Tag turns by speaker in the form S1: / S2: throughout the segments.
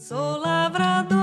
S1: Sou lavrador,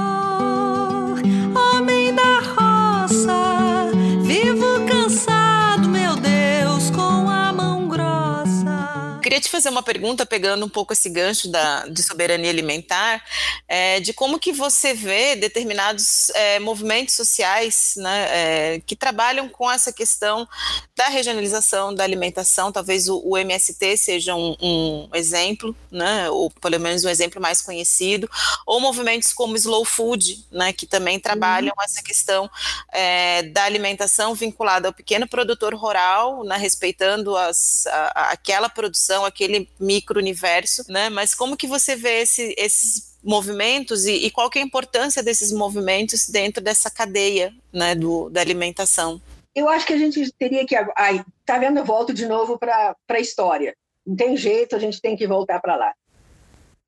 S1: homem da roça, vivo cansado, meu Deus, com a mão grossa.
S2: Queria fazer uma pergunta, pegando um pouco esse gancho da, de soberania alimentar, é, de como que você vê determinados é, movimentos sociais né, é, que trabalham com essa questão da regionalização da alimentação, talvez o, o MST seja um, um, exemplo, né, ou pelo menos um exemplo mais conhecido, ou movimentos como Slow Food, né, que também trabalham uhum. essa questão é, da alimentação vinculada ao pequeno produtor rural, né, respeitando as, a, aquela produção, aquele micro-universo, né, mas como que você vê esse, esses movimentos e, e, qual que é a importância desses movimentos dentro dessa cadeia né, do, da alimentação?
S3: Eu acho que a gente teria que. Ai, tá vendo? Eu volto de novo para a história. Não tem jeito, a gente tem que voltar para lá.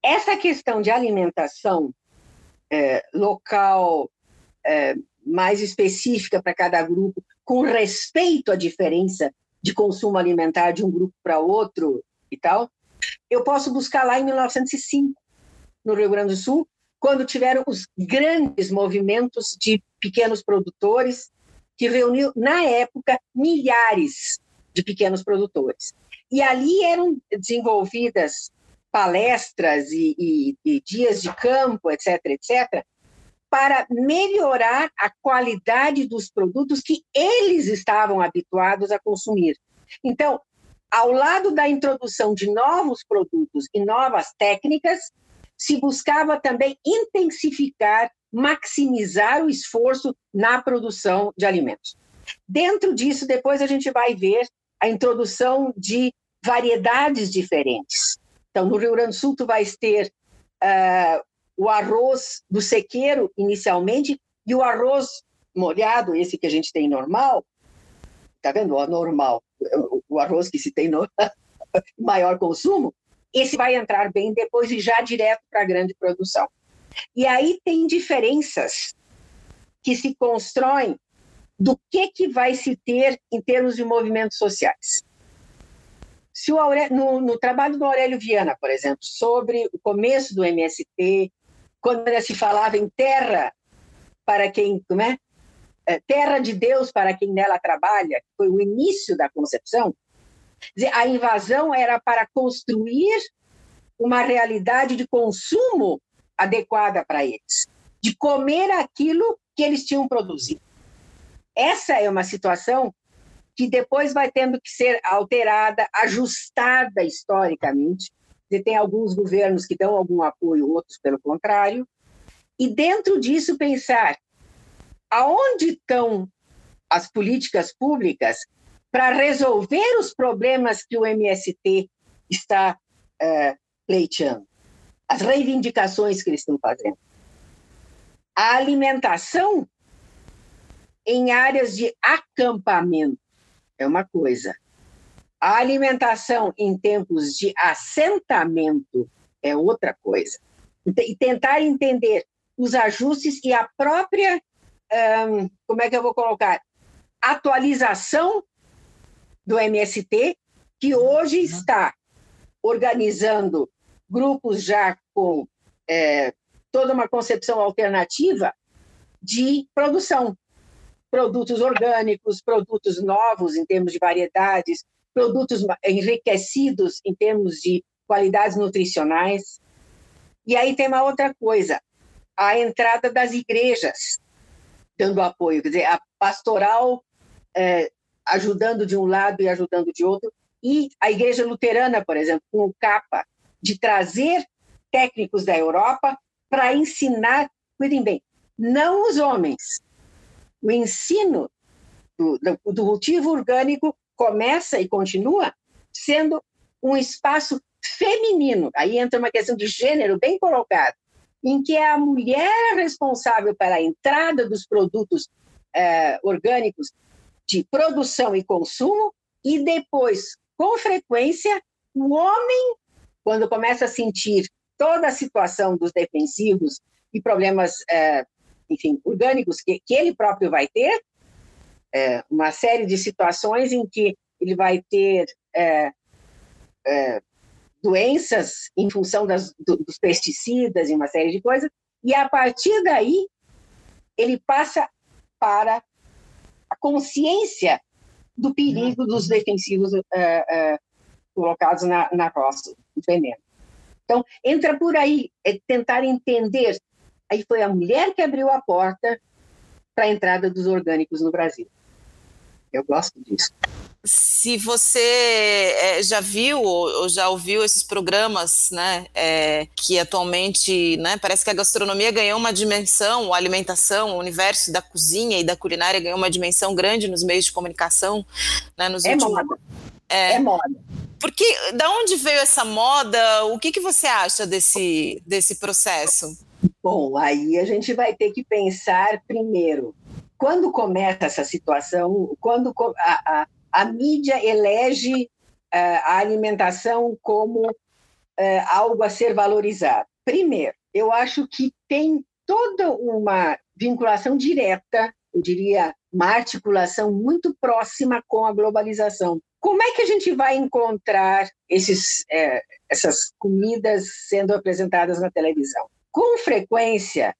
S3: Essa questão de alimentação é, local, é, mais específica para cada grupo, com respeito à diferença de consumo alimentar de um grupo para outro e tal, eu posso buscar lá em 1905 no Rio Grande do Sul, quando tiveram os grandes movimentos de pequenos produtores, que reuniu, na época, milhares de pequenos produtores. E ali eram desenvolvidas palestras e, e, e dias de campo, etc., etc., para melhorar a qualidade dos produtos que eles estavam habituados a consumir. Então, ao lado da introdução de novos produtos e novas técnicas, se buscava também intensificar, maximizar o esforço na produção de alimentos. Dentro disso, depois a gente vai ver a introdução de variedades diferentes. Então, no Rio Grande do Sul, tu vais ter uh, o arroz do sequeiro, inicialmente, e o arroz molhado, esse que a gente tem normal, tá vendo? O normal, o arroz que se tem no maior consumo, esse vai entrar bem depois e já direto para a grande produção. E aí tem diferenças que se constroem do que, que vai se ter em termos de movimentos sociais. Se o Aurélio, no, no, trabalho do Aurélio Viana, por exemplo, sobre o começo do MST, quando se falava em terra para quem, como é? É terra de Deus para quem nela trabalha, que foi o início da concepção, a invasão era para construir uma realidade de consumo adequada para eles, de comer aquilo que eles tinham produzido. Essa é uma situação que depois vai tendo que ser alterada, ajustada historicamente. E tem alguns governos que dão algum apoio, outros pelo contrário. E dentro disso pensar aonde estão as políticas públicas para resolver os problemas que o MST está uh, pleiteando, as reivindicações que eles estão fazendo. A alimentação em áreas de acampamento é uma coisa. A alimentação em tempos de assentamento é outra coisa. E tentar entender os ajustes e a própria, um, como é que eu vou colocar, atualização do MST, que hoje uhum. está organizando grupos já com é, toda uma concepção alternativa de produção. Produtos orgânicos, produtos novos em termos de variedades, produtos enriquecidos em termos de qualidades nutricionais. E aí tem uma outra coisa, a entrada das igrejas dando apoio, quer dizer, a pastoral é, ajudando de um lado e ajudando de outro, e a Igreja Luterana, por exemplo, com o CAPA, de trazer técnicos da Europa para ensinar, cuidem bem, não os homens. O ensino do, do, do cultivo orgânico começa e continua sendo um espaço feminino. Aí entra uma questão de gênero bem colocada, em que é a mulher responsável pela entrada dos produtos eh, orgânicos de produção e consumo, e depois, com frequência, o homem, quando começa a sentir toda a situação dos defensivos e problemas, é, enfim, orgânicos que, que ele próprio vai ter, é, uma série de situações em que ele vai ter é, é doenças em função das, do, dos pesticidas e uma série de coisas, e a partir daí ele passa para a consciência do perigo dos defensivos uh, uh, colocados na, na roça, o veneno. Então, entra por aí, é tentar entender. Aí foi a mulher que abriu a porta para a entrada dos orgânicos no Brasil. Eu gosto disso.
S2: Se você é, já viu ou, já ouviu esses programas, né, é, que atualmente, né, parece que a gastronomia ganhou uma dimensão, a alimentação, o universo da cozinha e da culinária ganhou uma dimensão grande nos meios de comunicação, né, nos
S3: é últimos... Moda. É, é moda.
S2: Porque da onde veio essa moda? O que, que você acha desse, desse processo?
S3: Bom, aí a gente vai ter que pensar primeiro. Quando começa essa situação, quando a, a, a mídia elege uh, a alimentação como uh, algo a ser valorizado? Primeiro, eu acho que tem toda uma vinculação direta, eu diria, uma articulação muito próxima com a globalização. Como é que a gente vai encontrar esses, é, essas comidas sendo apresentadas na televisão? Com frequência,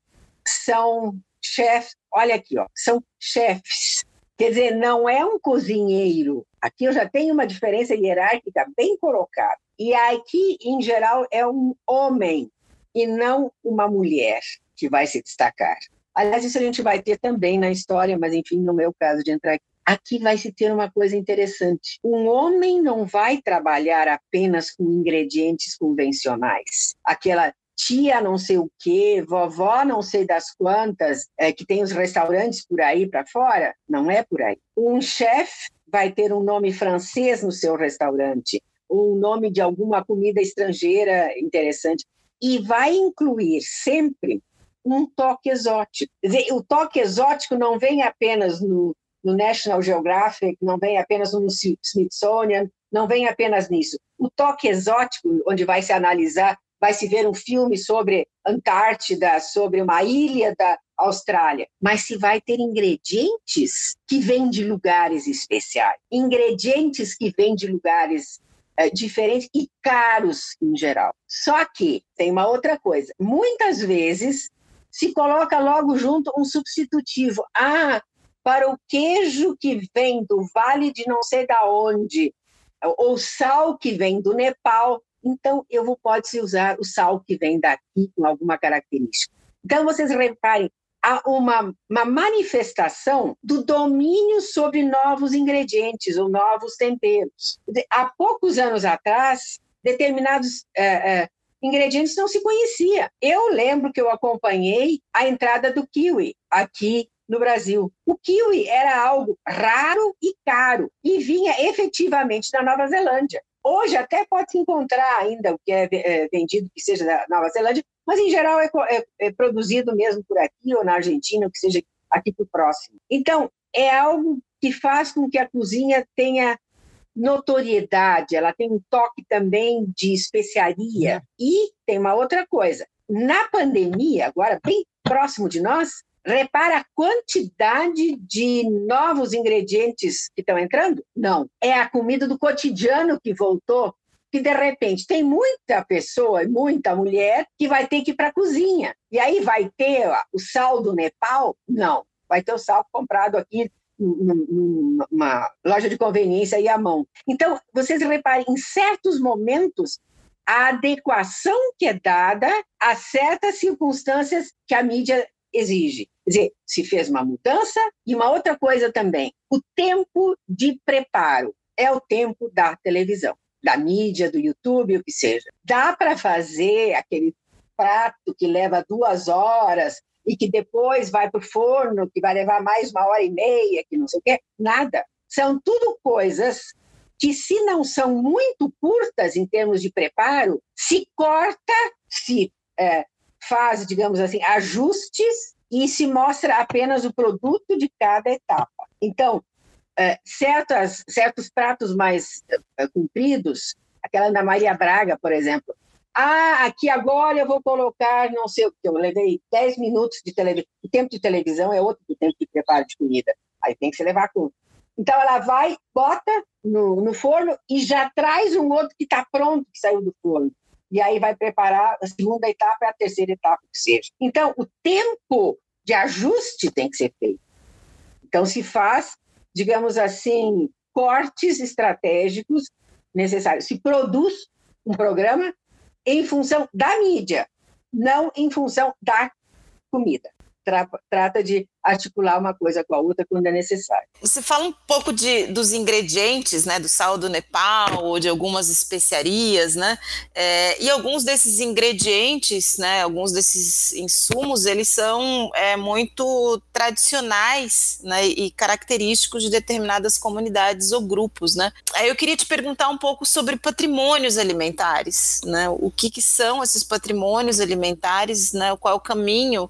S3: são chefes, olha aqui, ó, são chefes. Quer dizer, não é um cozinheiro. Aqui eu já tenho uma diferença hierárquica bem colocada. E aqui, em geral, é um homem e não uma mulher que vai se destacar. Aliás, isso a gente vai ter também na história, mas enfim, no meu caso de entrar aqui aqui vai se ter uma coisa interessante. Um homem não vai trabalhar apenas com ingredientes convencionais. Aquela tia não sei o quê, vovó não sei das quantas, é, que tem os restaurantes por aí para fora, não é por aí. Um chefe vai ter um nome francês no seu restaurante, um nome de alguma comida estrangeira interessante, e vai incluir sempre um toque exótico. o toque exótico não vem apenas no, no National Geographic, não vem apenas no Smithsonian, não vem apenas nisso. O toque exótico, onde vai se analisar, vai se ver um filme sobre Antártida, sobre uma ilha da Austrália, mas se vai ter ingredientes que vêm de lugares especiais, ingredientes que vêm de lugares é, diferentes e caros em geral. Só que tem uma outra coisa: muitas vezes se coloca logo junto um substitutivo. Ah, para o queijo que vem do vale de não sei da onde, ou sal que vem do Nepal, então eu vou pode-se usar o sal que vem daqui com alguma característica. Então vocês reparem, há uma, uma manifestação do domínio sobre novos ingredientes ou novos temperos. Há poucos anos atrás, determinados é, é, ingredientes não se conhecia. Eu lembro que eu acompanhei a entrada do kiwi aqui no Brasil. O kiwi era algo raro e caro e vinha efetivamente da Nova Zelândia. Hoje até pode se encontrar ainda o que é, é vendido que seja da Nova Zelândia, mas em geral é, é, é produzido mesmo por aqui ou na Argentina, ou que seja aqui por próximo. Então, é algo que faz com que a cozinha tenha notoriedade, ela tem um toque também de especiaria. E tem uma outra coisa: na pandemia, agora bem próximo de nós, Repara a quantidade de novos ingredientes que estão entrando? Não. É a comida do cotidiano que voltou, que de repente tem muita pessoa, muita mulher que vai ter que ir para a cozinha. E aí vai ter o sal do Nepal? Não. Vai ter o sal comprado aqui numa loja de conveniência e à mão. Então, vocês reparem, em certos momentos, a adequação que é dada a certas circunstâncias que a mídia exige. Quer dizer, se fez uma mudança e uma outra coisa também, o tempo de preparo é o tempo da televisão, da mídia, do YouTube, o que seja. Dá para fazer aquele prato que leva duas horas e que depois vai para o forno, que vai levar mais uma hora e meia, que não sei o quê. Nada. São tudo coisas que, se não são muito curtas em termos de preparo, se corta, se é, faz, digamos assim, ajustes e se mostra apenas o produto de cada etapa. Então, é, certas, certos pratos mais é, compridos, aquela da Maria Braga, por exemplo, ah, aqui agora eu vou colocar não sei o que, eu levei 10 minutos de televisão. O tempo de televisão é outro do tempo de preparo de comida. Aí tem que se levar com Então, ela vai, bota no, no forno e já traz um outro que está pronto, que saiu do forno. E aí vai preparar a segunda etapa e a terceira etapa, que seja. Então, o tempo de ajuste tem que ser feito. Então, se faz, digamos assim, cortes estratégicos necessários. Se produz um programa em função da mídia, não em função da comida tra trata de articular uma coisa com a outra quando é necessário.
S2: Você fala um pouco de, dos ingredientes, né, do sal do Nepal ou de algumas especiarias, né, é, e alguns desses ingredientes, né, alguns desses insumos, eles são é, muito tradicionais, né, e característicos de determinadas comunidades ou grupos, né. Aí eu queria te perguntar um pouco sobre patrimônios alimentares, né, o que, que são esses patrimônios alimentares, né, qual é o caminho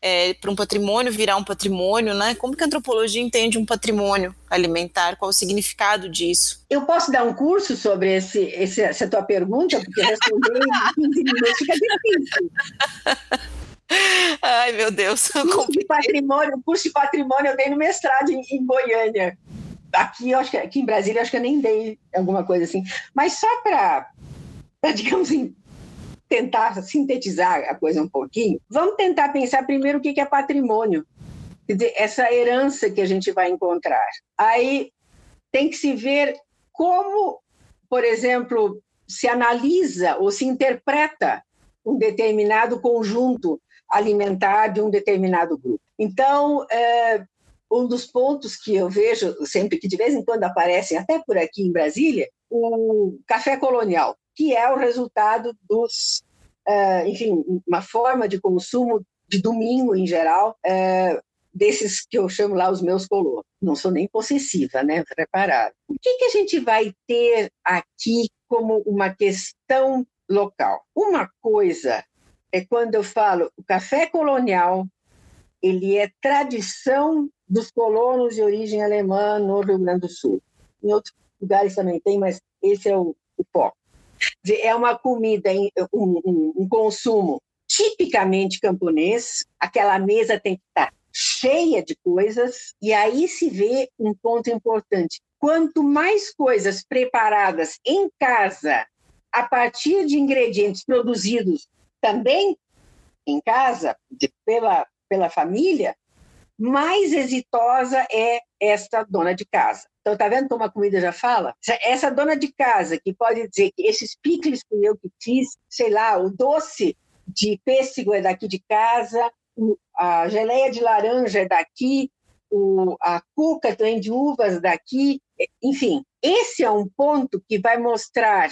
S2: é, para um patrimônio virar um patrimônio, né? Como que a antropologia entende um patrimônio alimentar? Qual o significado disso?
S3: Eu posso dar um curso sobre esse, esse essa tua pergunta, porque responder em 15 minutos fica difícil.
S2: Ai, meu Deus.
S3: Curso de patrimônio, o curso de patrimônio eu dei no mestrado em, em Goiânia. Aqui, eu acho que, aqui em Brasília, acho que eu nem dei alguma coisa assim. Mas só para, digamos assim, tentar sintetizar a coisa um pouquinho, vamos tentar pensar primeiro o que é patrimônio. Quer dizer, essa herança que a gente vai encontrar. Aí tem que se ver como, por exemplo, se analisa ou se interpreta um determinado conjunto alimentar de um determinado grupo. Então, é, um dos pontos que eu vejo sempre que de vez em quando aparecem, até por aqui em Brasília, o café colonial que é o resultado dos, uh, enfim, uma forma de consumo de domingo em geral, uh, desses que eu chamo lá os meus colonos. Não sou nem possessiva, né? Preparado. O que, que a gente vai ter aqui como uma questão local? Uma coisa é quando eu falo o café colonial, ele é tradição dos colonos de origem alemã no Rio Grande do Sul. Em outros lugares também tem, mas esse é o, o foco é uma comida, um, um, um consumo tipicamente camponês, aquela mesa tem que estar cheia de coisas, e aí se vê um ponto importante. Quanto mais coisas preparadas em casa, a partir de ingredientes produzidos também em casa, de, pela, pela família, mais exitosa é esta dona de casa. Então, tá vendo como a comida já fala? Essa dona de casa que pode dizer que esses picles fui eu que fiz, sei lá, o doce de pêssego é daqui de casa, a geleia de laranja é daqui, o, a cuca também de uvas daqui, enfim, esse é um ponto que vai mostrar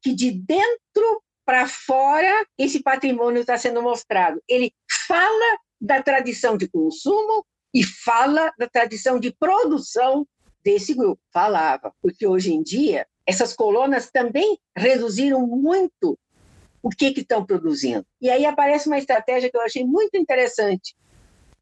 S3: que de dentro para fora esse patrimônio está sendo mostrado. Ele fala da tradição de consumo e fala da tradição de produção desse grupo. Falava, porque hoje em dia essas colunas também reduziram muito o que estão produzindo. E aí aparece uma estratégia que eu achei muito interessante.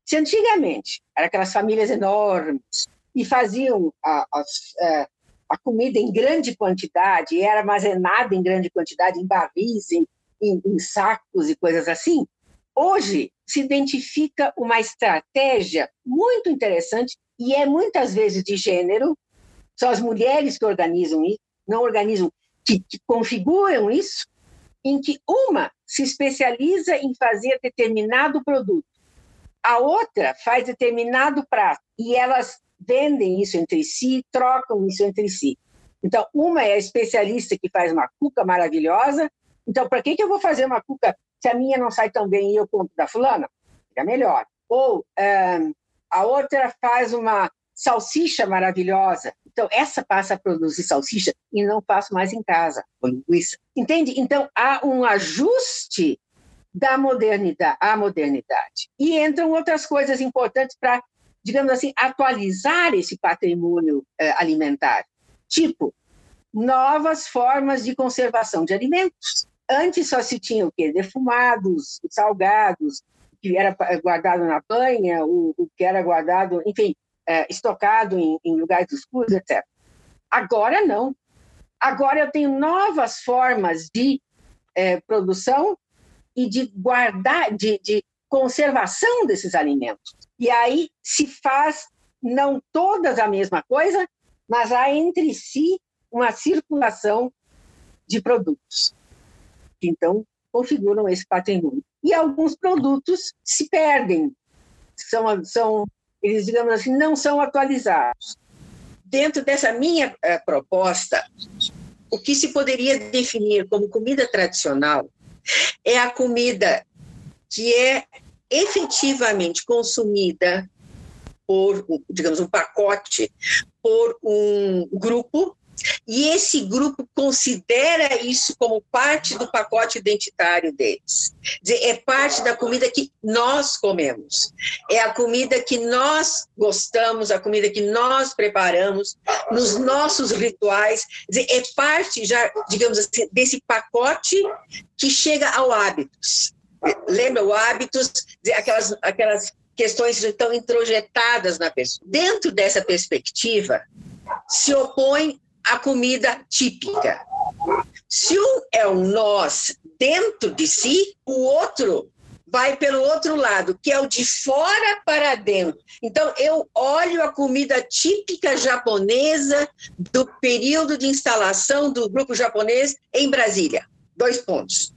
S3: Se antigamente eram aquelas famílias enormes e faziam a, a, é, a comida em grande quantidade, era armazenada em grande quantidade, em barris, em, em, em sacos e coisas assim, hoje se identifica uma estratégia muito interessante e é muitas vezes de gênero, são as mulheres que organizam isso, não organizam, que, que configuram isso, em que uma se especializa em fazer determinado produto, a outra faz determinado prato, e elas vendem isso entre si, trocam isso entre si. Então, uma é a especialista que faz uma cuca maravilhosa, então, para que, que eu vou fazer uma cuca se a minha não sai tão bem e eu compro da fulana? Fica melhor. Ou um, a outra faz uma salsicha maravilhosa. Então, essa passa a produzir salsicha e não faço mais em casa, com linguiça. Entende? Então, há um ajuste da modernidade à modernidade. E entram outras coisas importantes para, digamos assim, atualizar esse patrimônio eh, alimentar. Tipo, novas formas de conservação de alimentos. Antes só se tinha o quê? Defumados, salgados, que era guardado na banha, o, o que era guardado, enfim, é, estocado em, em lugares escuros, etc. Agora não. Agora eu tenho novas formas de é, produção e de guardar, de, de conservação desses alimentos. E aí se faz não todas a mesma coisa, mas há entre si uma circulação de produtos. Então, configuram esse patrimônio. E alguns produtos se perdem, são, são eles, digamos assim, não são atualizados. Dentro dessa minha uh, proposta, o que se poderia definir como comida tradicional é a comida que é efetivamente consumida por, digamos, um pacote, por um grupo e esse grupo considera isso como parte do pacote identitário deles. é parte da comida que nós comemos, é a comida que nós gostamos, a comida que nós preparamos nos nossos rituais. é parte já, digamos assim, desse pacote que chega ao hábitos. Lembra o hábitos, aquelas, aquelas questões que estão introjetadas na pessoa. Dentro dessa perspectiva, se opõe a comida típica. Se um é um nós dentro de si, o outro vai pelo outro lado, que é o de fora para dentro. Então, eu olho a comida típica japonesa do período de instalação do grupo japonês em Brasília. Dois pontos.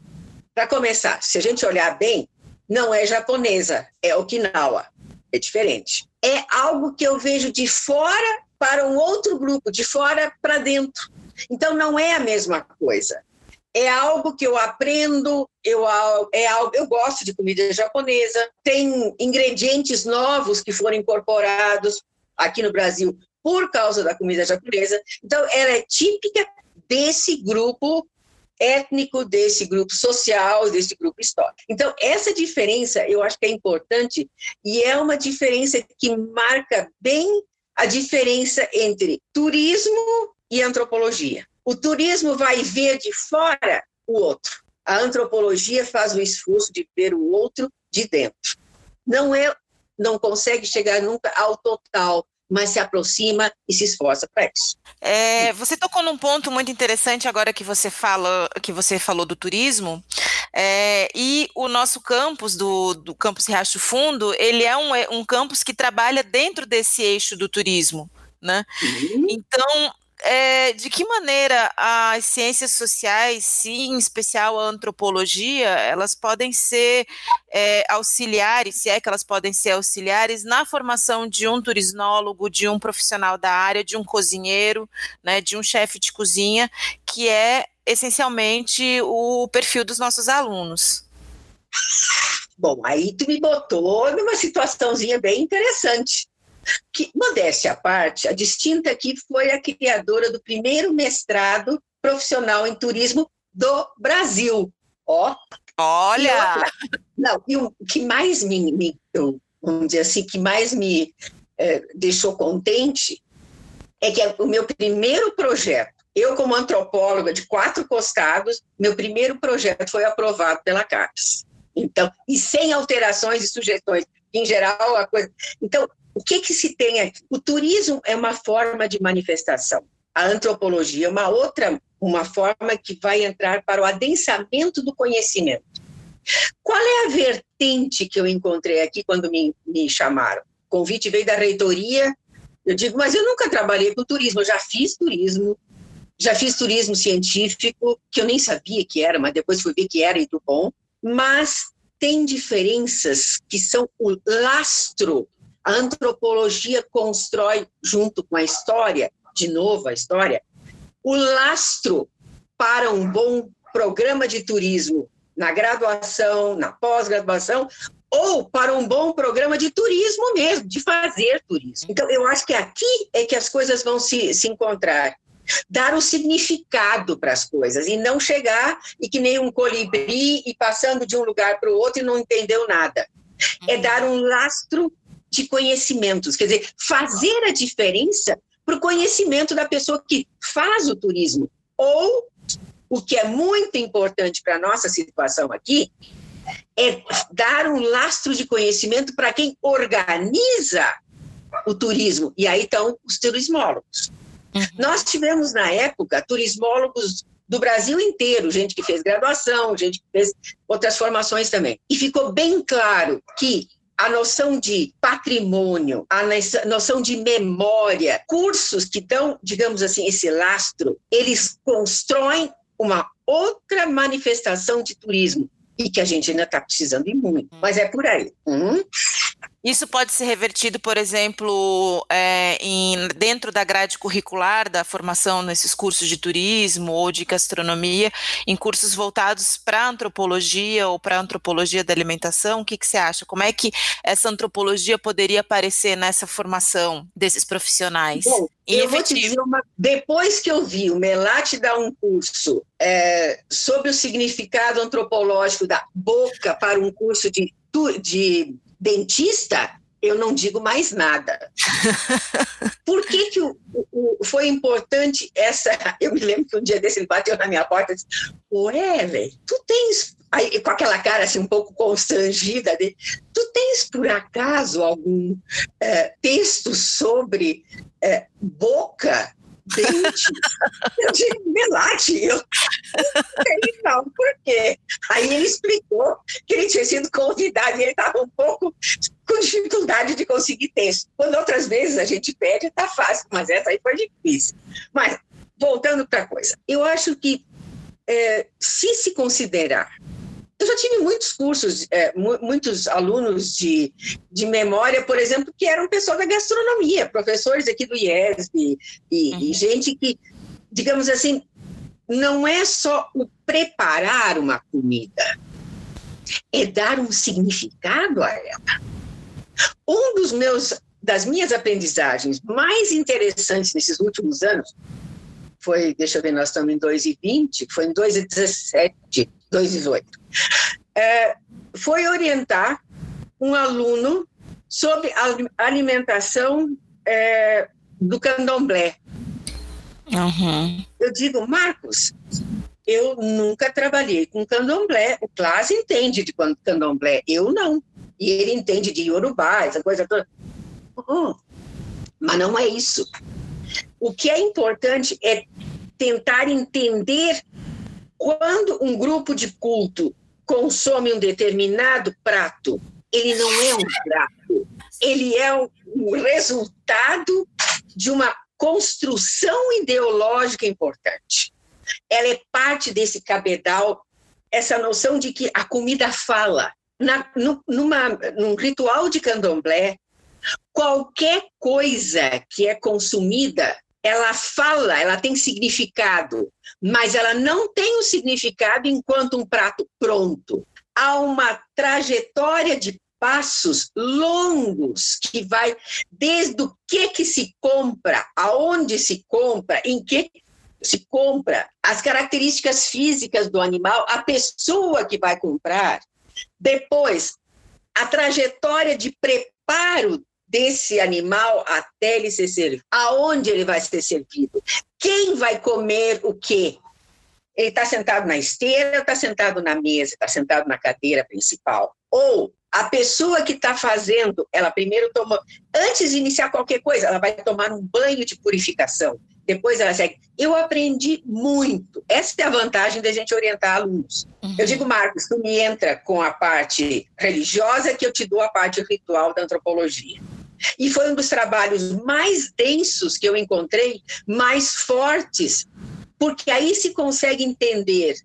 S3: Para começar, se a gente olhar bem, não é japonesa, é Okinawa. É diferente. É algo que eu vejo de fora para um outro grupo, de fora para dentro. Então, não é a mesma coisa. É algo que eu aprendo, eu, é algo, eu gosto de comida japonesa, tem ingredientes novos que foram incorporados aqui no Brasil por causa da comida japonesa. Então, ela é típica desse grupo étnico, desse grupo social, desse grupo histórico. Então, essa diferença eu acho que é importante e é uma diferença que marca bem a diferença entre turismo e antropologia. O turismo vai ver de fora o outro. A antropologia faz o esforço de ver o outro de dentro. Não é, não consegue chegar nunca ao total, mas se aproxima e se esforça para isso.
S2: É, você tocou num ponto muito interessante agora que você fala, que você falou do turismo, é, e o nosso campus do, do campus Riacho Fundo, ele é um, é um campus que trabalha dentro desse eixo do turismo, né? Uhum. Então é, de que maneira as ciências sociais, sim, em especial a antropologia, elas podem ser é, auxiliares, se é que elas podem ser auxiliares na formação de um turismólogo, de um profissional da área, de um cozinheiro, né, de um chefe de cozinha, que é essencialmente o perfil dos nossos alunos.
S3: Bom, aí tu me botou numa situaçãozinha bem interessante que, modéstia à parte, a distinta aqui foi a criadora do primeiro mestrado profissional em turismo do Brasil. Ó.
S2: Olha!
S3: E outra, não, e o que mais me, me eu, vamos dizer assim, que mais me é, deixou contente é que o meu primeiro projeto, eu como antropóloga de quatro costados, meu primeiro projeto foi aprovado pela CAPES. Então, e sem alterações e sugestões, em geral a coisa. Então, o que, que se tem aqui? O turismo é uma forma de manifestação. A antropologia é uma outra, uma forma que vai entrar para o adensamento do conhecimento. Qual é a vertente que eu encontrei aqui quando me, me chamaram? O convite veio da reitoria. Eu digo, mas eu nunca trabalhei com turismo, eu já fiz turismo, já fiz turismo científico, que eu nem sabia que era, mas depois fui ver que era e do bom. Mas tem diferenças que são o lastro a antropologia constrói, junto com a história, de novo a história, o lastro para um bom programa de turismo na graduação, na pós-graduação, ou para um bom programa de turismo mesmo, de fazer turismo. Então, eu acho que aqui é que as coisas vão se, se encontrar. Dar o significado para as coisas e não chegar e que nem um colibri e passando de um lugar para o outro e não entendeu nada. É uhum. dar um lastro de conhecimentos, quer dizer, fazer a diferença para o conhecimento da pessoa que faz o turismo. Ou, o que é muito importante para a nossa situação aqui, é dar um lastro de conhecimento para quem organiza o turismo. E aí estão os turismólogos. Uhum. Nós tivemos, na época, turismólogos do Brasil inteiro, gente que fez graduação, gente que fez outras formações também. E ficou bem claro que a noção de patrimônio, a noção de memória, cursos que dão, digamos assim, esse lastro, eles constroem uma outra manifestação de turismo e que a gente ainda está precisando de muito, mas é por aí. Hum?
S2: Isso pode ser revertido, por exemplo, é, em, dentro da grade curricular da formação nesses cursos de turismo ou de gastronomia, em cursos voltados para antropologia ou para antropologia da alimentação. O que, que, você acha? Como é que essa antropologia poderia aparecer nessa formação desses profissionais?
S3: Bom, eu vou te dizer uma, depois que eu vi o Melate dar um curso é, sobre o significado antropológico da boca para um curso de, de dentista, eu não digo mais nada. Por que, que o, o, foi importante essa. Eu me lembro que um dia desse ele bateu na minha porta e disse: Ô, Ellen, tu tens. Aí, com aquela cara assim um pouco constrangida, de, tu tens por acaso algum é, texto sobre é, boca dente. eu digo, Melate, eu não não, por quê? Aí ele explicou que ele tinha sido convidado e ele estava um pouco com dificuldade de conseguir texto. Quando outras vezes a gente pede, está fácil, mas essa aí foi difícil. Mas, voltando para a coisa, eu acho que é, se se considerar eu já tive muitos cursos, é, muitos alunos de, de memória, por exemplo, que eram pessoas da gastronomia, professores aqui do IESB, e, uhum. e gente que, digamos assim, não é só o preparar uma comida, é dar um significado a ela. Um dos meus, das minhas aprendizagens mais interessantes nesses últimos anos foi, deixa eu ver, nós estamos em 2020, foi em 2017, 2018, é, foi orientar um aluno sobre a alimentação é, do candomblé.
S2: Uhum.
S3: Eu digo, Marcos, eu nunca trabalhei com candomblé. O Clas entende de candomblé, eu não. E ele entende de Yorubá, essa coisa toda. Uhum. Mas não é isso. O que é importante é tentar entender quando um grupo de culto consome um determinado prato, ele não é um prato, ele é o, resultado de uma construção ideológica importante. Ela é parte desse cabedal, essa noção de que a comida fala. Na, no, numa, num ritual de candomblé, qualquer coisa que é consumida ela fala, ela tem significado, mas ela não tem o significado enquanto um prato pronto. Há uma trajetória de passos longos que vai desde o que que se compra, aonde se compra, em que se compra, as características físicas do animal, a pessoa que vai comprar, depois a trajetória de preparo desse animal até ele ser servido. Aonde ele vai ser servido? Quem vai comer o quê? Ele está sentado na esteira, está sentado na mesa, está sentado na cadeira principal. Ou a pessoa que está fazendo, ela primeiro toma, antes de iniciar qualquer coisa, ela vai tomar um banho de purificação. Depois ela segue. Eu aprendi muito. Essa é a vantagem da gente orientar alunos. Uhum. Eu digo, Marcos, tu me entra com a parte religiosa, que eu te dou a parte ritual da antropologia. E foi um dos trabalhos mais densos que eu encontrei, mais fortes, porque aí se consegue entender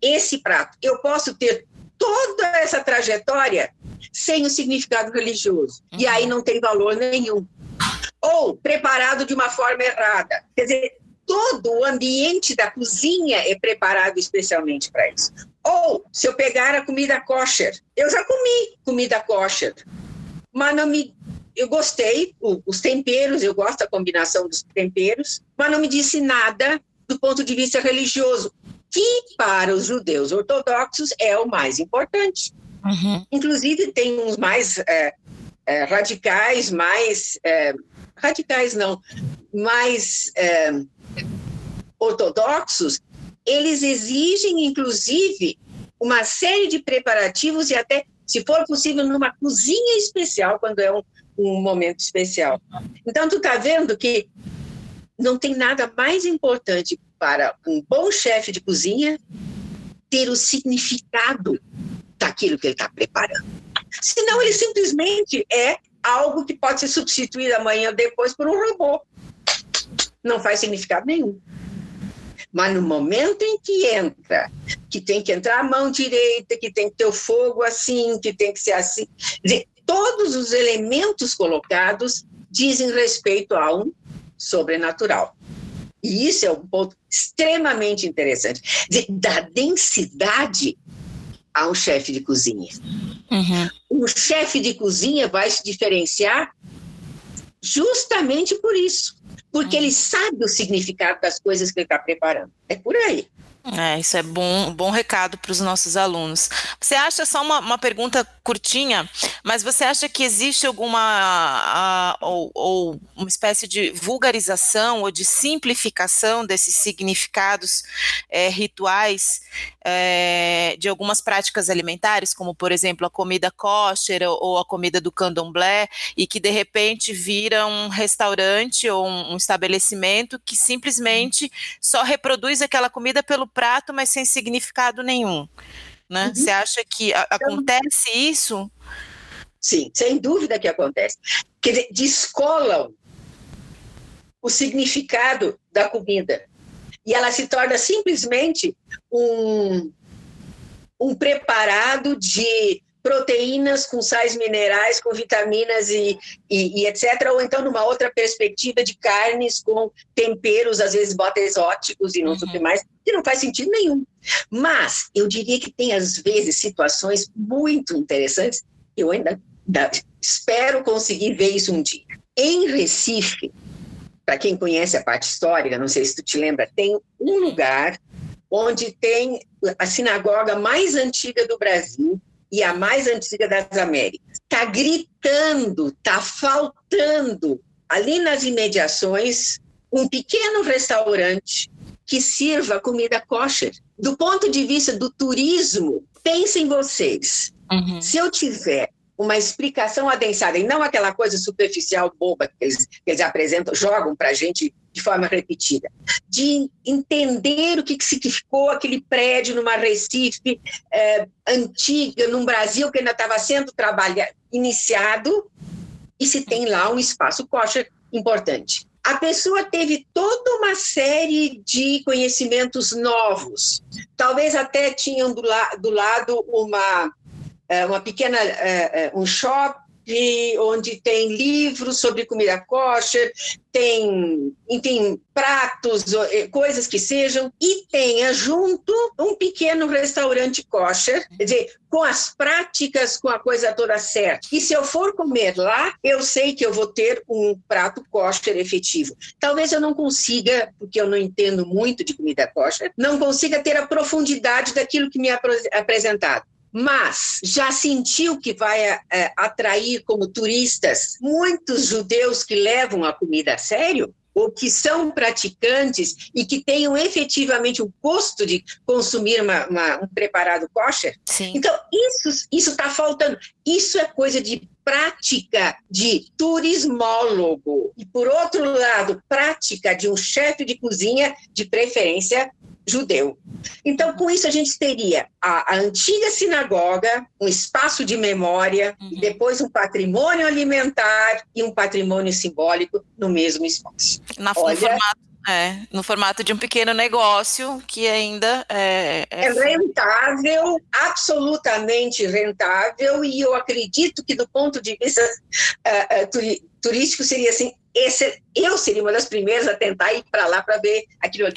S3: esse prato. Eu posso ter toda essa trajetória sem o significado religioso, uhum. e aí não tem valor nenhum. Ou preparado de uma forma errada. Quer dizer, todo o ambiente da cozinha é preparado especialmente para isso. Ou, se eu pegar a comida kosher, eu já comi comida kosher, mas não me eu gostei, o, os temperos, eu gosto da combinação dos temperos, mas não me disse nada do ponto de vista religioso, que para os judeus ortodoxos é o mais importante. Uhum. Inclusive, tem uns mais é, é, radicais, mais. É, radicais não, mais é, ortodoxos, eles exigem, inclusive, uma série de preparativos e até, se for possível, numa cozinha especial, quando é um, um momento especial. Então, tu está vendo que não tem nada mais importante para um bom chefe de cozinha ter o significado daquilo que ele está preparando. Senão ele simplesmente é algo que pode ser substituído amanhã ou depois por um robô. Não faz significado nenhum. Mas no momento em que entra, que tem que entrar a mão direita, que tem que ter o fogo assim, que tem que ser assim, todos os elementos colocados dizem respeito a um sobrenatural. E isso é um ponto extremamente interessante. Da densidade a um chefe de cozinha. Uhum. O chefe de cozinha vai se diferenciar justamente por isso. Porque uhum. ele sabe o significado das coisas que ele está preparando. É por aí.
S2: É, isso é bom, bom recado para os nossos alunos. Você acha, só uma, uma, pergunta curtinha, mas você acha que existe alguma, a, ou, ou, uma espécie de vulgarização ou de simplificação desses significados é, rituais é, de algumas práticas alimentares, como, por exemplo, a comida kosher ou a comida do candomblé, e que de repente vira um restaurante ou um, um estabelecimento que simplesmente só reproduz aquela comida pelo prato, mas sem significado nenhum. Né? Uhum. Você acha que a, então acontece isso?
S3: Sim, sem dúvida que acontece. Quer dizer, descolam o significado da comida. E ela se torna simplesmente um, um preparado de proteínas com sais minerais, com vitaminas e, e, e, etc. Ou então, numa outra perspectiva de carnes com temperos, às vezes bota exóticos e não sei o que uhum. mais, que não faz sentido nenhum. Mas eu diria que tem, às vezes, situações muito interessantes. Eu ainda, ainda espero conseguir ver isso um dia. Em Recife, para quem conhece a parte histórica, não sei se tu te lembra, tem um lugar onde tem a sinagoga mais antiga do Brasil, e a mais antiga das Américas. Está gritando, está faltando ali nas imediações um pequeno restaurante que sirva comida kosher. Do ponto de vista do turismo, pensem vocês. Uhum. Se eu tiver uma explicação adensada e não aquela coisa superficial boba que eles, que eles apresentam, jogam para a gente de forma repetida, de entender o que, que significou aquele prédio numa Recife é, antiga, num Brasil que ainda estava sendo trabalhado, iniciado, e se tem lá um espaço kosher importante. A pessoa teve toda uma série de conhecimentos novos. Talvez até tinham do, la do lado uma é, uma pequena, é, um shopping onde tem livros sobre comida kosher, tem, enfim, pratos, coisas que sejam, e tenha junto um pequeno restaurante kosher, quer dizer, com as práticas, com a coisa toda certa. E se eu for comer lá, eu sei que eu vou ter um prato kosher efetivo. Talvez eu não consiga, porque eu não entendo muito de comida kosher, não consiga ter a profundidade daquilo que me é apresentado mas já sentiu que vai é, atrair como turistas muitos judeus que levam a comida a sério? ou que são praticantes e que tenham efetivamente o custo de consumir uma, uma, um preparado kosher. Sim. Então, isso está faltando. Isso é coisa de prática de turismólogo. E, por outro lado, prática de um chefe de cozinha, de preferência judeu. Então, com isso, a gente teria a, a antiga sinagoga, um espaço de memória, uhum. e depois um patrimônio alimentar e um patrimônio simbólico no mesmo espaço.
S2: Na, Olha, no, formato, é, no formato de um pequeno negócio que ainda é,
S3: é... é rentável, absolutamente rentável, e eu acredito que, do ponto de vista uh, uh, turístico, seria assim esse, eu seria uma das primeiras a tentar ir para lá para ver aquilo ali.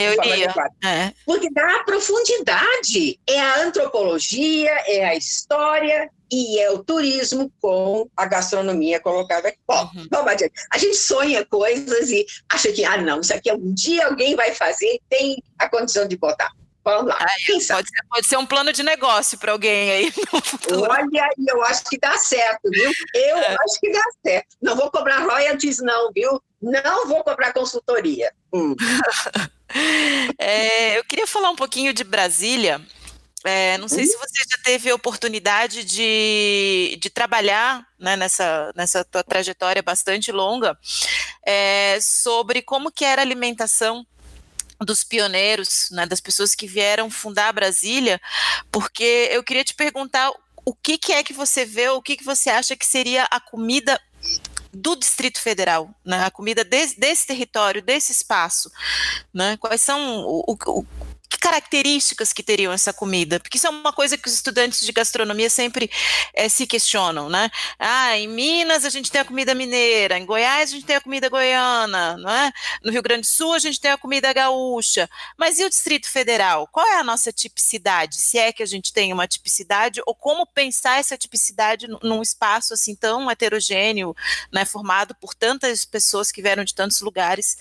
S3: É. Porque dá profundidade. É a antropologia, é a história e é o turismo com a gastronomia colocada aqui. Bom, uhum. vamos adiante. A gente sonha coisas e acha que, ah, não, isso aqui um dia alguém vai fazer e tem a condição de botar. Vamos lá.
S2: pode, ser, pode, ser, um plano de negócio para alguém aí.
S3: Olha, eu acho que dá certo, viu? Eu é. acho que dá certo. Não vou cobrar royalties, não, viu? Não vou cobrar consultoria. Hum.
S2: é, eu queria falar um pouquinho de Brasília. É, não sei hum? se você já teve a oportunidade de, de trabalhar né, nessa, nessa tua trajetória bastante longa é, sobre como que era a alimentação dos pioneiros, né, das pessoas que vieram fundar Brasília, porque eu queria te perguntar o que, que é que você vê, o que, que você acha que seria a comida do Distrito Federal, né? a comida desse, desse território, desse espaço, né? quais são o, o, que características que teriam essa comida? Porque isso é uma coisa que os estudantes de gastronomia sempre é, se questionam, né? Ah, em Minas a gente tem a comida mineira, em Goiás a gente tem a comida goiana, não é? No Rio Grande do Sul a gente tem a comida gaúcha. Mas e o Distrito Federal? Qual é a nossa tipicidade? Se é que a gente tem uma tipicidade, ou como pensar essa tipicidade num espaço assim tão heterogêneo, né, formado por tantas pessoas que vieram de tantos lugares,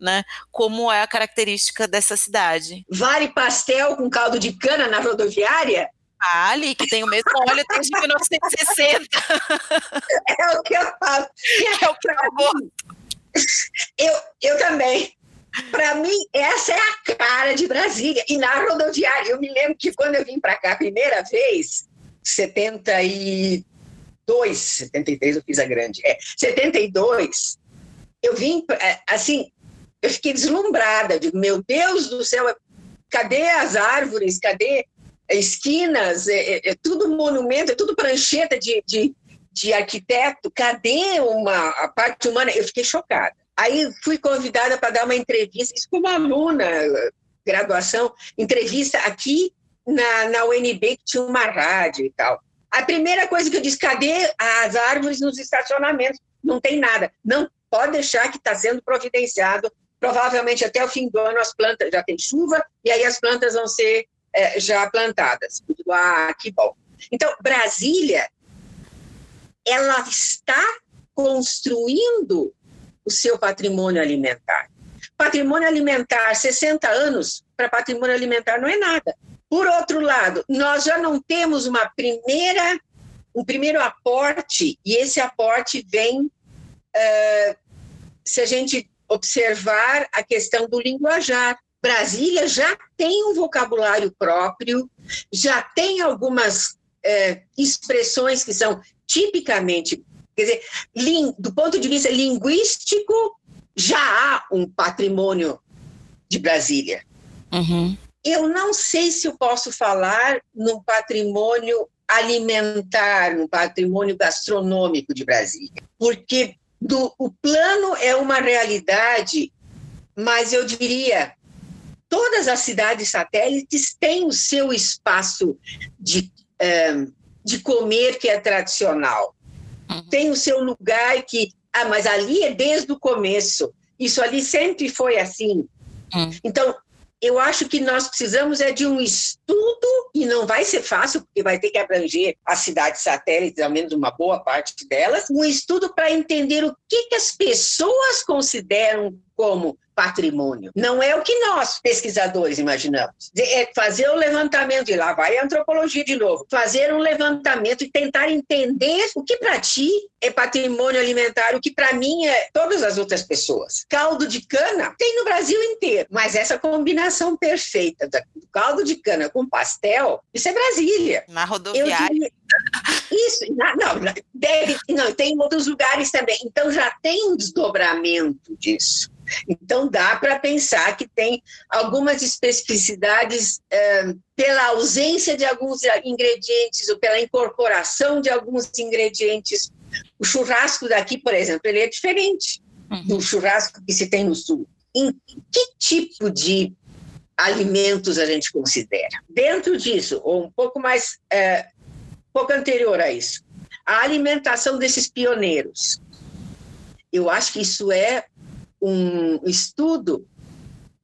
S2: né? Como é a característica dessa cidade?
S3: Vale pastel com caldo de cana na rodoviária?
S2: Vale, que tem o mesmo óleo desde 1960.
S3: É o que eu falo.
S2: É o que eu
S3: Eu, eu também. Para mim, essa é a cara de Brasília. E na rodoviária, eu me lembro que quando eu vim para cá a primeira vez, 72, 73 eu fiz a grande, é, 72, eu vim, é, assim, eu fiquei deslumbrada, digo, meu Deus do céu, Cadê as árvores? Cadê esquinas? É, é, é tudo monumento, é tudo prancheta de, de, de arquiteto. Cadê uma a parte humana? Eu fiquei chocada. Aí fui convidada para dar uma entrevista, isso como aluna, graduação, entrevista aqui na, na UNB, que tinha uma rádio e tal. A primeira coisa que eu disse, cadê as árvores nos estacionamentos? Não tem nada. Não pode deixar que está sendo providenciado provavelmente até o fim do ano as plantas já tem chuva e aí as plantas vão ser é, já plantadas. Ah, que bom. Então, Brasília, ela está construindo o seu patrimônio alimentar. Patrimônio alimentar, 60 anos para patrimônio alimentar não é nada. Por outro lado, nós já não temos uma primeira, um primeiro aporte, e esse aporte vem, uh, se a gente observar a questão do linguajar. Brasília já tem um vocabulário próprio, já tem algumas é, expressões que são tipicamente, quer dizer, do ponto de vista linguístico, já há um patrimônio de Brasília.
S2: Uhum.
S3: Eu não sei se eu posso falar num patrimônio alimentar, num patrimônio gastronômico de Brasília, porque do, o plano é uma realidade, mas eu diria todas as cidades satélites têm o seu espaço de, é, de comer que é tradicional. Uhum. Tem o seu lugar que. Ah, mas ali é desde o começo. Isso ali sempre foi assim. Uhum. Então, eu acho que nós precisamos é de um estudo, e não vai ser fácil, porque vai ter que abranger as cidades satélites, ao menos uma boa parte delas, um estudo para entender o que, que as pessoas consideram como patrimônio. Não é o que nós, pesquisadores, imaginamos. É fazer o levantamento, e lá vai a antropologia de novo, fazer um levantamento e tentar entender o que para ti é patrimônio alimentar, o que para mim é todas as outras pessoas. Caldo de cana tem no Brasil inteiro, mas essa combinação perfeita do caldo de cana com pastel, isso é Brasília.
S2: Na rodoviária. Diria,
S3: isso, não, deve, não, tem em outros lugares também. Então já tem um desdobramento disso. Então, dá para pensar que tem algumas especificidades é, pela ausência de alguns ingredientes ou pela incorporação de alguns ingredientes. O churrasco daqui, por exemplo, ele é diferente uhum. do churrasco que se tem no sul. Em que tipo de alimentos a gente considera? Dentro disso, ou um pouco mais, é, um pouco anterior a isso, a alimentação desses pioneiros. Eu acho que isso é um estudo,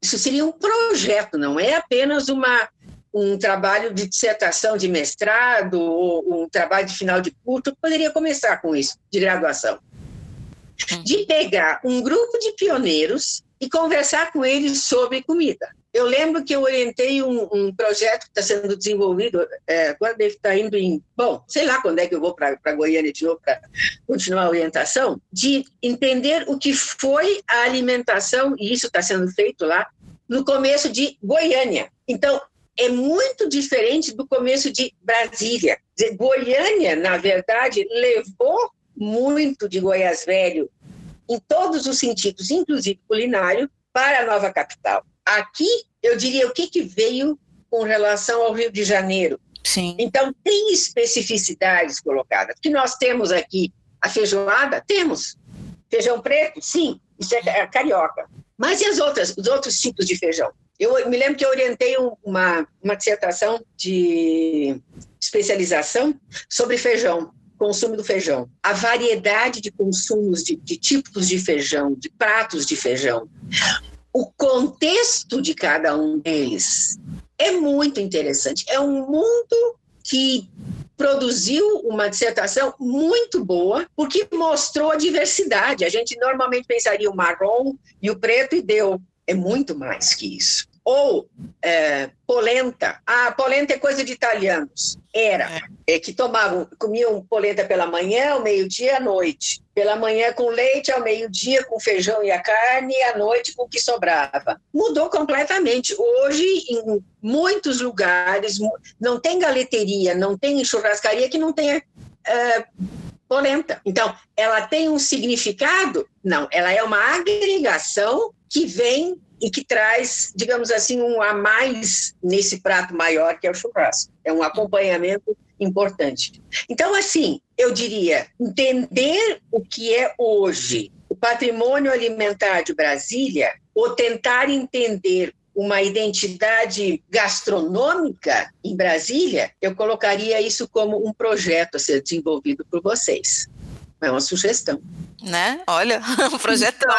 S3: isso seria um projeto, não é apenas uma, um trabalho de dissertação de mestrado ou um trabalho de final de curso, poderia começar com isso, de graduação. De pegar um grupo de pioneiros e conversar com eles sobre comida. Eu lembro que eu orientei um, um projeto que está sendo desenvolvido, é, quando ele está indo em. Bom, sei lá quando é que eu vou para Goiânia de novo para continuar a orientação, de entender o que foi a alimentação, e isso está sendo feito lá, no começo de Goiânia. Então, é muito diferente do começo de Brasília. Goiânia, na verdade, levou muito de Goiás Velho, em todos os sentidos, inclusive culinário, para a nova capital. Aqui, eu diria o que, que veio com relação ao Rio de Janeiro.
S2: Sim.
S3: Então, tem especificidades colocadas. Que nós temos aqui a feijoada? Temos. Feijão preto? Sim, isso é carioca. Mas e as outras, os outros tipos de feijão? Eu me lembro que eu orientei uma, uma dissertação de especialização sobre feijão, consumo do feijão. A variedade de consumos de, de tipos de feijão, de pratos de feijão. O contexto de cada um deles é muito interessante. É um mundo que produziu uma dissertação muito boa, porque mostrou a diversidade. A gente normalmente pensaria o marrom e o preto, e deu. É muito mais que isso ou é, polenta. Ah, polenta é coisa de italianos. Era. É. é que tomavam, comiam polenta pela manhã, ao meio-dia e à noite. Pela manhã com leite, ao meio-dia com feijão e a carne, e à noite com o que sobrava. Mudou completamente. Hoje, em muitos lugares, não tem galeteria, não tem churrascaria que não tenha é, polenta. Então, ela tem um significado? Não, ela é uma agregação que vem e que traz, digamos assim, um a mais nesse prato maior que é o churrasco. É um acompanhamento importante. Então, assim, eu diria, entender o que é hoje o patrimônio alimentar de Brasília, ou tentar entender uma identidade gastronômica em Brasília, eu colocaria isso como um projeto a ser desenvolvido por vocês. É uma sugestão.
S2: Né? Olha, um projetão.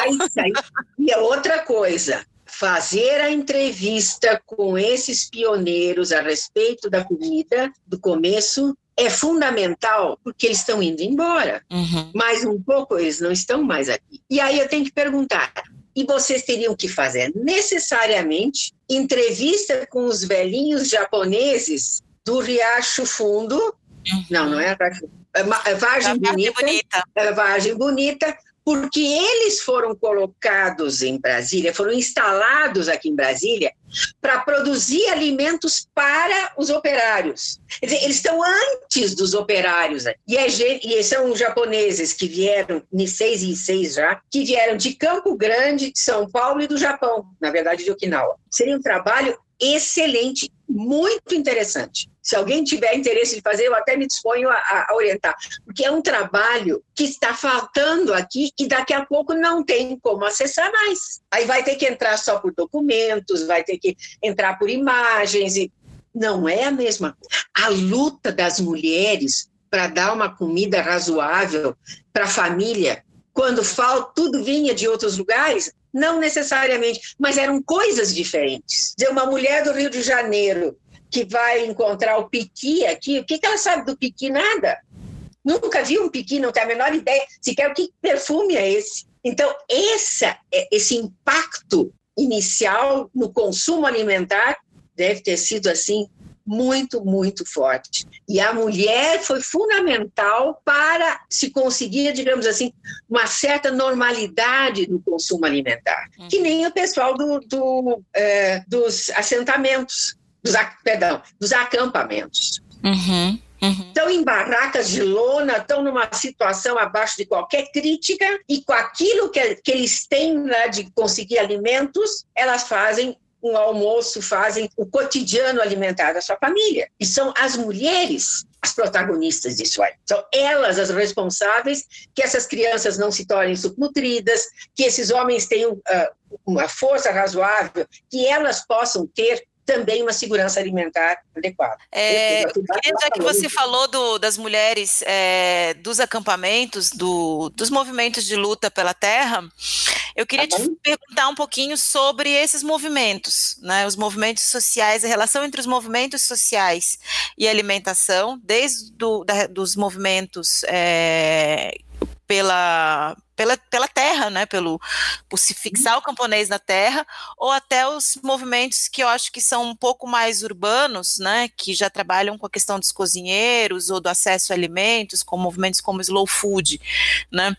S3: E é outra coisa, fazer a entrevista com esses pioneiros a respeito da comida do começo é fundamental porque eles estão indo embora. Uhum. Mais um pouco eles não estão mais aqui. E aí eu tenho que perguntar: e vocês teriam que fazer necessariamente entrevista com os velhinhos japoneses do Riacho Fundo? Uhum. Não, não é Riacho é, é Vargem Bonita, bonita. É Vargem Bonita, porque eles foram colocados em Brasília, foram instalados aqui em Brasília para produzir alimentos para os operários. Dizer, eles estão antes dos operários. E, é, e são japoneses que vieram, seis e seis já, que vieram de Campo Grande, de São Paulo e do Japão, na verdade de Okinawa. Seria um trabalho excelente, muito interessante. Se alguém tiver interesse de fazer, eu até me disponho a, a, orientar, porque é um trabalho que está faltando aqui e daqui a pouco não tem como acessar mais. Aí vai ter que entrar só por documentos, vai ter que entrar por imagens e não é a mesma. A luta das mulheres para dar uma comida razoável para a família, quando falta tudo vinha de outros lugares, não necessariamente, mas eram coisas diferentes. Dizer, uma mulher do Rio de Janeiro que vai encontrar o piqui aqui, o que, que ela sabe do piqui? Nada. Nunca viu um piqui, não tem a menor ideia sequer o que perfume é esse. Então, essa, é, esse impacto inicial no consumo alimentar deve ter sido assim muito, muito forte. E a mulher foi fundamental para se conseguir, digamos assim, uma certa normalidade no consumo alimentar, uhum. que nem o pessoal do, do é, dos assentamentos, dos, perdão, dos acampamentos.
S2: Uhum. Uhum.
S3: Estão em barracas de lona, estão numa situação abaixo de qualquer crítica, e com aquilo que, que eles têm né, de conseguir alimentos, elas fazem um almoço, fazem o cotidiano alimentar da sua família. E são as mulheres as protagonistas disso aí. São elas as responsáveis que essas crianças não se tornem subnutridas, que esses homens tenham uh, uma força razoável, que elas possam ter também uma segurança alimentar adequada.
S2: É, já que você falou do, das mulheres é, dos acampamentos, do, dos movimentos de luta pela terra, eu queria tá te perguntar um pouquinho sobre esses movimentos, né, os movimentos sociais, a relação entre os movimentos sociais e alimentação, desde do, da, dos movimentos é, pela, pela, pela terra, né, pelo por se fixar o camponês na terra, ou até os movimentos que eu acho que são um pouco mais urbanos, né, que já trabalham com a questão dos cozinheiros ou do acesso a alimentos, com movimentos como slow food, né?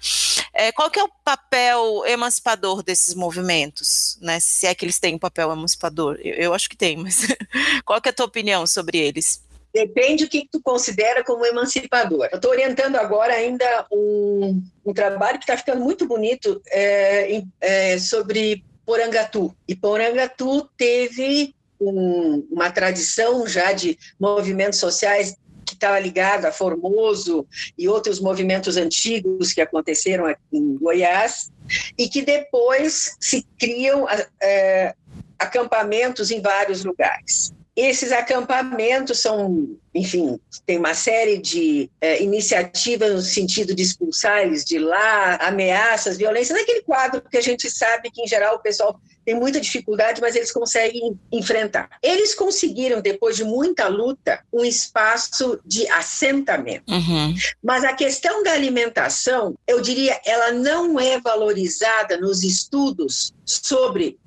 S2: É, qual que é o papel emancipador desses movimentos, né? Se é que eles têm um papel emancipador, eu, eu acho que tem, mas qual que é a tua opinião sobre eles?
S3: Depende do que, tu considera como emancipador. Eu estou orientando agora ainda um, um trabalho que está ficando muito bonito é, é, sobre Porangatu. E Porangatu teve um, uma tradição já de movimentos sociais que estava ligado a Formoso e outros movimentos antigos que aconteceram em Goiás, e que depois se criam é, acampamentos em vários lugares. Esses acampamentos são, enfim, tem uma série de é, iniciativas no sentido de expulsar eles de lá, ameaças, violência, naquele quadro que a gente sabe que, em geral, o pessoal tem muita dificuldade, mas eles conseguem enfrentar. Eles conseguiram, depois de muita luta, um espaço de assentamento. Uhum. Mas a questão da alimentação, eu diria, ela não é valorizada nos estudos sobre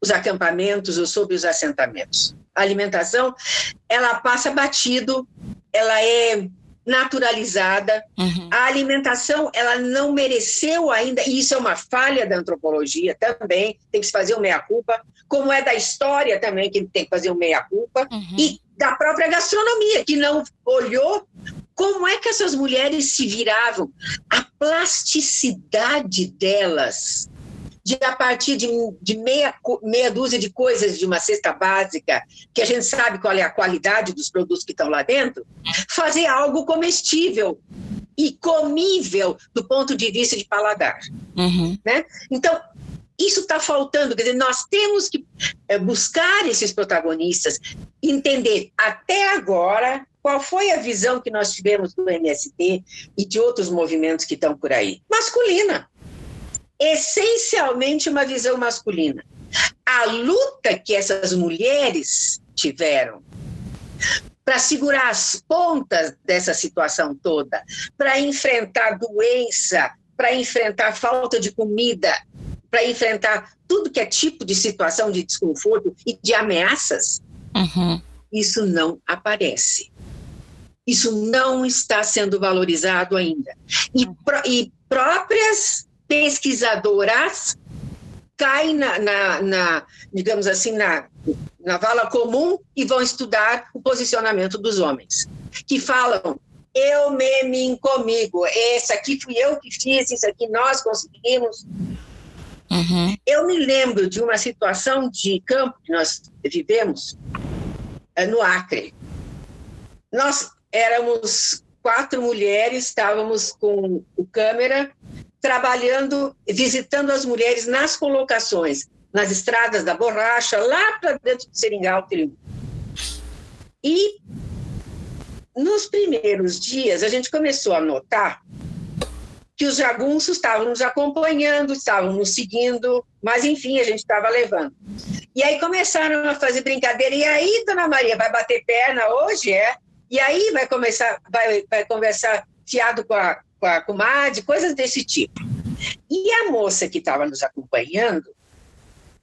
S3: os acampamentos ou sobre os assentamentos alimentação, ela passa batido, ela é naturalizada. Uhum. A alimentação, ela não mereceu ainda, e isso é uma falha da antropologia também, tem que se fazer o meia-culpa, como é da história também, que tem que fazer o meia-culpa, uhum. e da própria gastronomia, que não olhou como é que essas mulheres se viravam, a plasticidade delas de a partir de, de meia, meia dúzia de coisas de uma cesta básica, que a gente sabe qual é a qualidade dos produtos que estão lá dentro, fazer algo comestível e comível do ponto de vista de paladar. Uhum. Né? Então, isso está faltando, quer dizer, nós temos que é, buscar esses protagonistas, entender até agora qual foi a visão que nós tivemos do MST e de outros movimentos que estão por aí. Masculina essencialmente uma visão masculina. A luta que essas mulheres tiveram para segurar as pontas dessa situação toda, para enfrentar doença, para enfrentar falta de comida, para enfrentar tudo que é tipo de situação de desconforto e de ameaças, uhum. isso não aparece. Isso não está sendo valorizado ainda. E, e próprias pesquisadoras caem na, na, na, digamos assim, na, na vala comum e vão estudar o posicionamento dos homens, que falam eu, me, mim, comigo, esse aqui fui eu que fiz, isso aqui nós conseguimos. Uhum. Eu me lembro de uma situação de campo que nós vivemos eh, no Acre. Nós éramos quatro mulheres, estávamos com o câmera trabalhando, visitando as mulheres nas colocações, nas estradas da borracha, lá para dentro de Seringal, Triunfo. E nos primeiros dias, a gente começou a notar que os jagunços estavam nos acompanhando, estavam nos seguindo, mas enfim, a gente estava levando. E aí começaram a fazer brincadeira. E aí, dona Maria, vai bater perna hoje, é? E aí vai começar, vai, vai conversar fiado com a, com a comadre, coisas desse tipo. E a moça que estava nos acompanhando,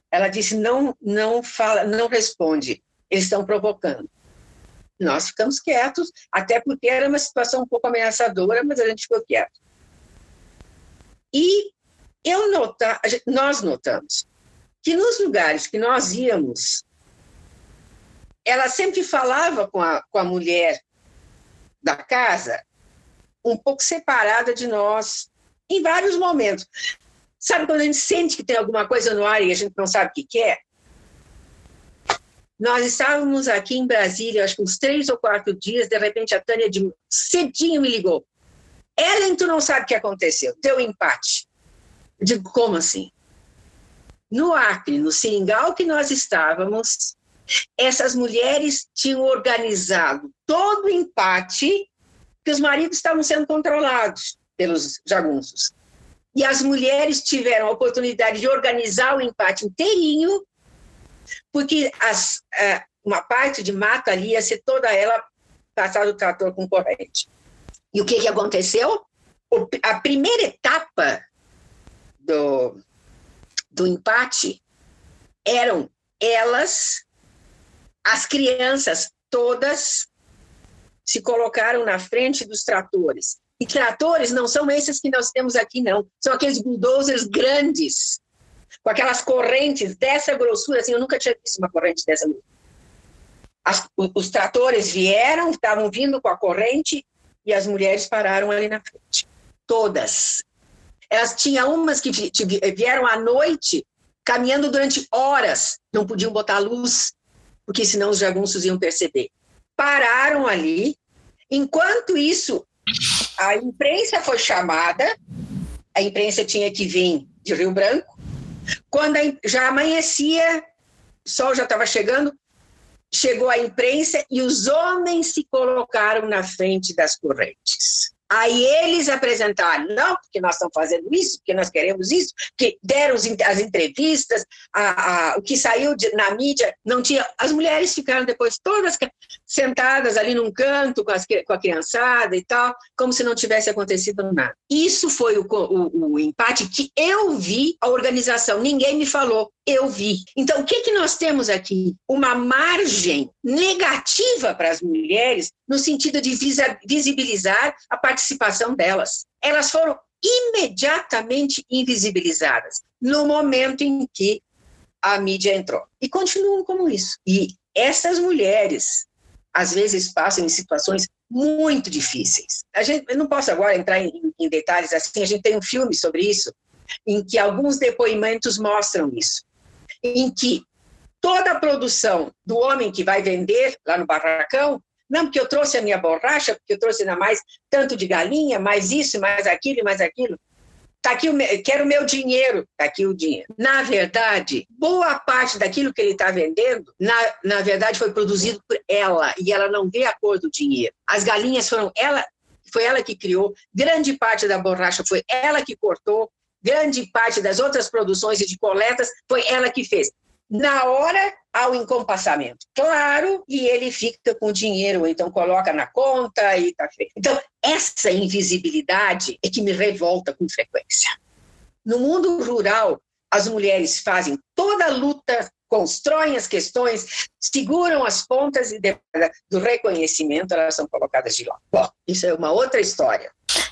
S3: ela disse: não, não fala, não responde, eles estão provocando. Nós ficamos quietos, até porque era uma situação um pouco ameaçadora, mas a gente ficou quieto. E eu nota, nós notamos que nos lugares que nós íamos, ela sempre falava com a, com a mulher da casa um pouco separada de nós, em vários momentos. Sabe quando a gente sente que tem alguma coisa no ar e a gente não sabe o que, que é? Nós estávamos aqui em Brasília, acho que uns três ou quatro dias, de repente a Tânia de cedinho me ligou. Ellen, tu não sabe o que aconteceu, deu empate. Eu digo, como assim? No Acre, no Seringal que nós estávamos, essas mulheres tinham organizado todo o empate que os maridos estavam sendo controlados pelos jagunços. E as mulheres tiveram a oportunidade de organizar o empate inteirinho, porque as, é, uma parte de mata ali ia ser toda ela passada o trator com corrente. E o que, que aconteceu? A primeira etapa do, do empate eram elas, as crianças todas se colocaram na frente dos tratores. E tratores não são esses que nós temos aqui, não. São aqueles bulldozers grandes, com aquelas correntes dessa grossura. Assim, eu nunca tinha visto uma corrente dessa. As, os tratores vieram, estavam vindo com a corrente e as mulheres pararam ali na frente. Todas. Elas tinham umas que vieram à noite, caminhando durante horas, não podiam botar luz, porque senão os jagunços iam perceber. Pararam ali. Enquanto isso, a imprensa foi chamada, a imprensa tinha que vir de Rio Branco. Quando já amanhecia, o sol já estava chegando, chegou a imprensa e os homens se colocaram na frente das correntes. Aí eles apresentaram, não, porque nós estamos fazendo isso, porque nós queremos isso, que deram as entrevistas, a, a, o que saiu de, na mídia, não tinha. As mulheres ficaram depois todas sentadas ali num canto com, as, com a criançada e tal, como se não tivesse acontecido nada. Isso foi o, o, o empate que eu vi a organização, ninguém me falou, eu vi. Então, o que, que nós temos aqui? Uma margem negativa para as mulheres, no sentido de visibilizar a participação delas. Elas foram imediatamente invisibilizadas no momento em que a mídia entrou. E continuam como isso. E essas mulheres, às vezes, passam em situações muito difíceis. A gente, eu não posso agora entrar em, em detalhes assim, a gente tem um filme sobre isso, em que alguns depoimentos mostram isso em que toda a produção do homem que vai vender lá no barracão, não porque eu trouxe a minha borracha, porque eu trouxe ainda mais tanto de galinha, mais isso, mais aquilo, mais aquilo. Tá aqui o meu, quero o meu dinheiro, tá aqui o dinheiro. Na verdade, boa parte daquilo que ele está vendendo, na, na verdade, foi produzido por ela e ela não vê a cor do dinheiro. As galinhas foram ela, foi ela que criou. Grande parte da borracha foi ela que cortou grande parte das outras produções e de coletas foi ela que fez. Na hora, ao encompassamento. Claro, e ele fica com dinheiro, então coloca na conta e está feito. Então, essa invisibilidade é que me revolta com frequência. No mundo rural, as mulheres fazem toda a luta, constroem as questões, seguram as pontas e do reconhecimento elas são colocadas de lado. Bom, isso é uma outra história.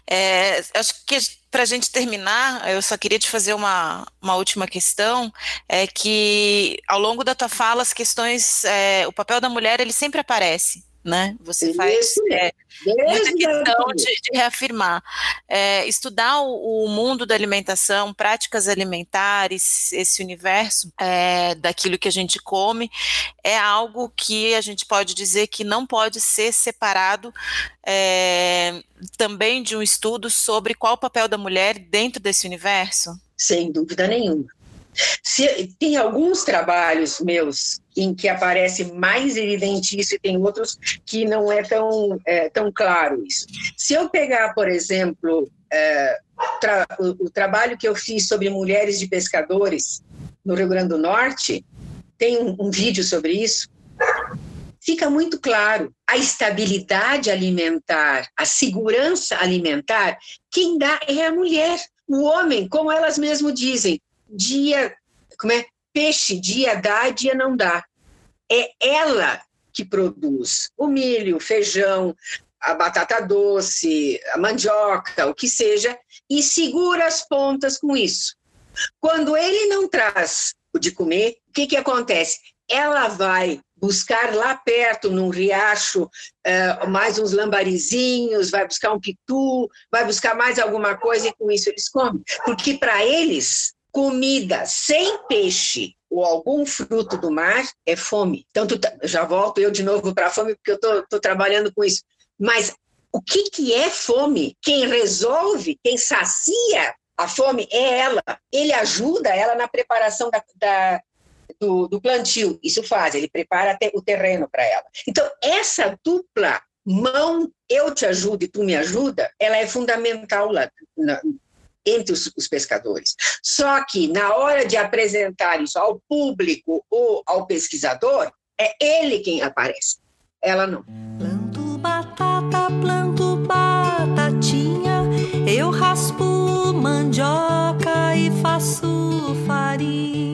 S2: É, acho que para a gente terminar, eu só queria te fazer uma, uma última questão, é que ao longo da tua fala as questões, é, o papel da mulher ele sempre aparece, né? Você faz é, muita questão de, de reafirmar. É, estudar o, o, mundo da alimentação, práticas alimentares, esse universo é, daquilo que a gente come, é algo que a gente pode dizer que não pode ser separado é, também de um estudo sobre qual o papel da mulher dentro desse universo?
S3: Sem dúvida nenhuma. Se, tem alguns trabalhos meus em que aparece mais evidente isso e tem outros que não é tão, é, tão claro isso. Se eu pegar, por exemplo, é, tra o, o, trabalho que eu fiz sobre mulheres de pescadores no Rio Grande do Norte, tem um, um vídeo sobre isso, fica muito claro a estabilidade alimentar, a segurança alimentar, quem dá é a mulher. O homem, como elas mesmo dizem, dia, como é? Peixe, dia dá, dia não dá. É ela que produz o milho, o feijão, a batata doce, a mandioca, o que seja, e segura as pontas com isso. Quando ele não traz o de comer, o que, que acontece? Ela vai buscar lá perto, num riacho, uh, mais uns lambarizinhos, vai buscar um pitu, vai buscar mais alguma coisa e com isso eles comem. Porque para eles, comida sem peixe ou algum fruto do mar é fome. Então, tá, já volto eu de novo para a fome, porque eu estou trabalhando com isso. Mas o que, que é fome? Quem resolve, quem sacia a fome é ela. Ele ajuda ela na preparação da, da do, do, plantio. Isso faz, ele prepara o terreno para ela. Então, essa dupla mão, eu te ajudo e tu me ajuda, ela é fundamental lá na, entre os, os, pescadores. Só que na hora de apresentar isso ao público ou ao pesquisador, é ele quem aparece, ela não.
S1: Planto batata, planto batatinha, eu raspo mandioca e faço farinha.